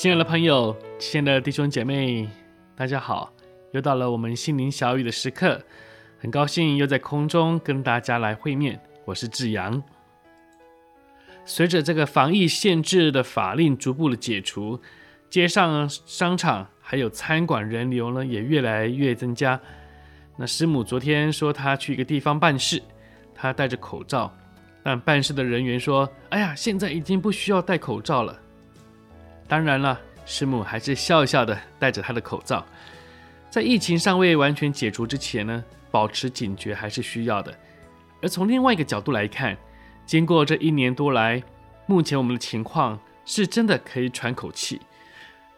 亲爱的朋友，亲爱的弟兄姐妹，大家好！又到了我们心灵小语的时刻，很高兴又在空中跟大家来会面。我是志阳。随着这个防疫限制的法令逐步的解除，街上、商场还有餐馆人流呢也越来越增加。那师母昨天说她去一个地方办事，她戴着口罩，但办事的人员说：“哎呀，现在已经不需要戴口罩了。”当然了，师母还是笑笑的戴着她的口罩。在疫情尚未完全解除之前呢，保持警觉还是需要的。而从另外一个角度来看，经过这一年多来，目前我们的情况是真的可以喘口气，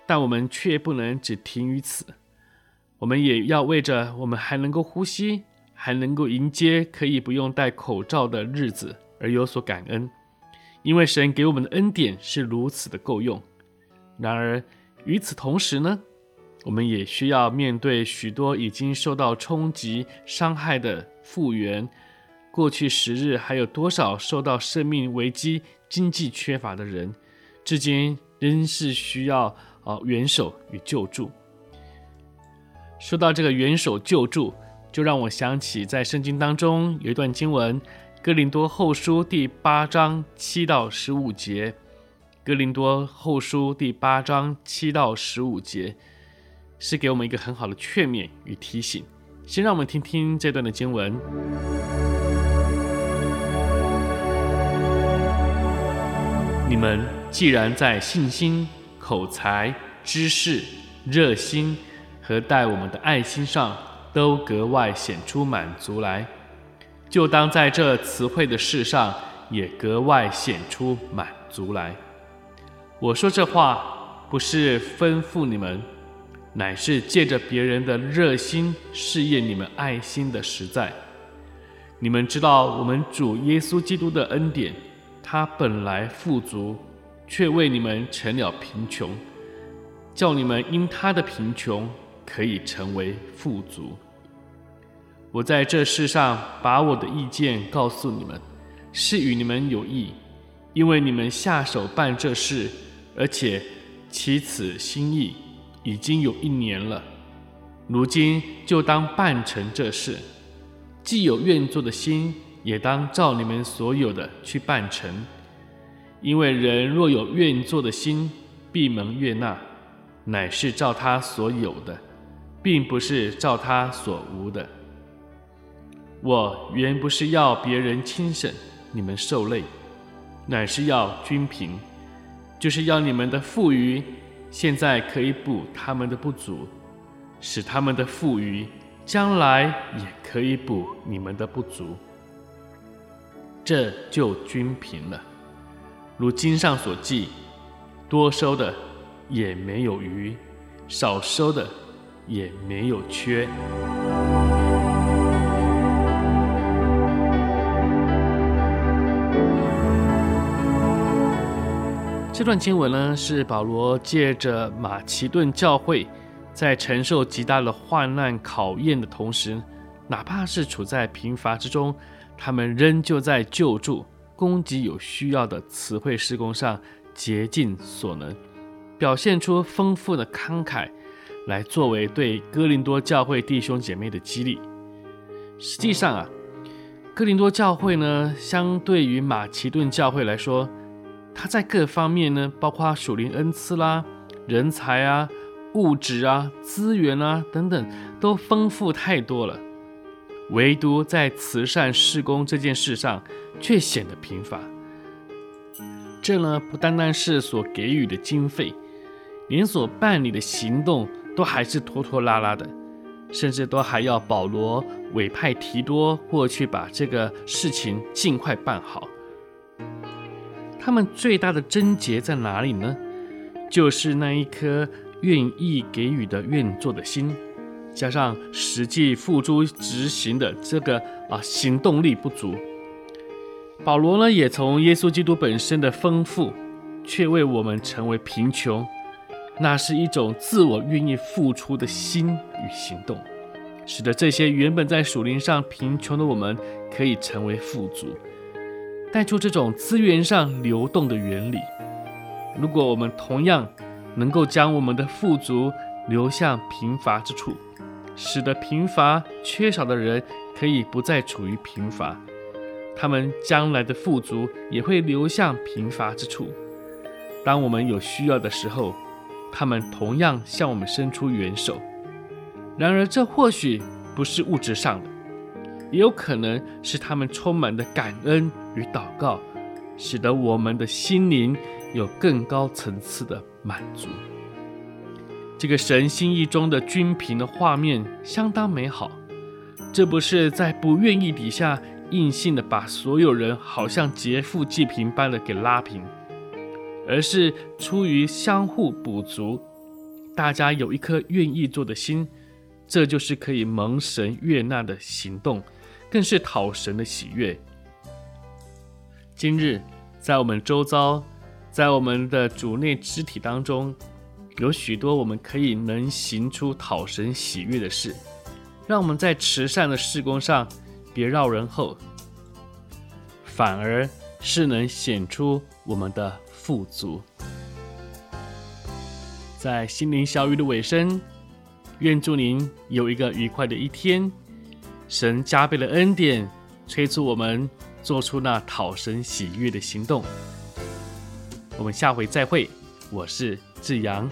但我们却不能只停于此。我们也要为着我们还能够呼吸，还能够迎接可以不用戴口罩的日子而有所感恩，因为神给我们的恩典是如此的够用。然而，与此同时呢，我们也需要面对许多已经受到冲击、伤害的复原。过去十日，还有多少受到生命危机、经济缺乏的人，至今仍是需要啊援手与救助。说到这个援手救助，就让我想起在圣经当中有一段经文，《哥林多后书》第八章七到十五节。格林多后书第八章七到十五节，是给我们一个很好的劝勉与提醒。先让我们听听这段的经文。你们既然在信心、口才、知识、热心和待我们的爱心上都格外显出满足来，就当在这词汇的事上也格外显出满足来。我说这话不是吩咐你们，乃是借着别人的热心试验你们爱心的实在。你们知道我们主耶稣基督的恩典，他本来富足，却为你们成了贫穷，叫你们因他的贫穷可以成为富足。我在这世上把我的意见告诉你们，是与你们有益，因为你们下手办这事。而且其此心意已经有一年了，如今就当办成这事。既有愿做的心，也当照你们所有的去办成。因为人若有愿做的心，必蒙悦纳，乃是照他所有的，并不是照他所无的。我原不是要别人轻省，你们受累，乃是要均平。就是要你们的富余，现在可以补他们的不足，使他们的富余将来也可以补你们的不足，这就均平了。如经上所记，多收的也没有余，少收的也没有缺。这段经文呢，是保罗借着马其顿教会在承受极大的患难考验的同时，哪怕是处在贫乏之中，他们仍旧在救助、供给有需要的慈惠施工上竭尽所能，表现出丰富的慷慨，来作为对哥林多教会弟兄姐妹的激励。实际上啊，哥林多教会呢，相对于马其顿教会来说，他在各方面呢，包括属灵恩赐啦、人才啊、物质啊、资源啊等等，都丰富太多了。唯独在慈善事工这件事上，却显得贫乏。这呢，不单单是所给予的经费，连所办理的行动都还是拖拖拉拉的。甚至都还要保罗委派提多过去把这个事情尽快办好。他们最大的症结在哪里呢？就是那一颗愿意给予的愿做的心，加上实际付诸执行的这个啊行动力不足。保罗呢，也从耶稣基督本身的丰富，却为我们成为贫穷。那是一种自我愿意付出的心与行动，使得这些原本在属灵上贫穷的我们，可以成为富足，带出这种资源上流动的原理。如果我们同样能够将我们的富足流向贫乏之处，使得贫乏缺少的人可以不再处于贫乏，他们将来的富足也会流向贫乏之处。当我们有需要的时候，他们同样向我们伸出援手，然而这或许不是物质上的，也有可能是他们充满的感恩与祷告，使得我们的心灵有更高层次的满足。这个神心意中的均平的画面相当美好，这不是在不愿意底下硬性的把所有人好像劫富济贫般的给拉平。而是出于相互补足，大家有一颗愿意做的心，这就是可以蒙神悦纳的行动，更是讨神的喜悦。今日在我们周遭，在我们的主内肢体当中，有许多我们可以能行出讨神喜悦的事，让我们在慈善的事工上别绕人后，反而是能显出我们的。富足，在心灵小雨的尾声，愿祝您有一个愉快的一天。神加倍的恩典，催促我们做出那讨神喜悦的行动。我们下回再会，我是志阳。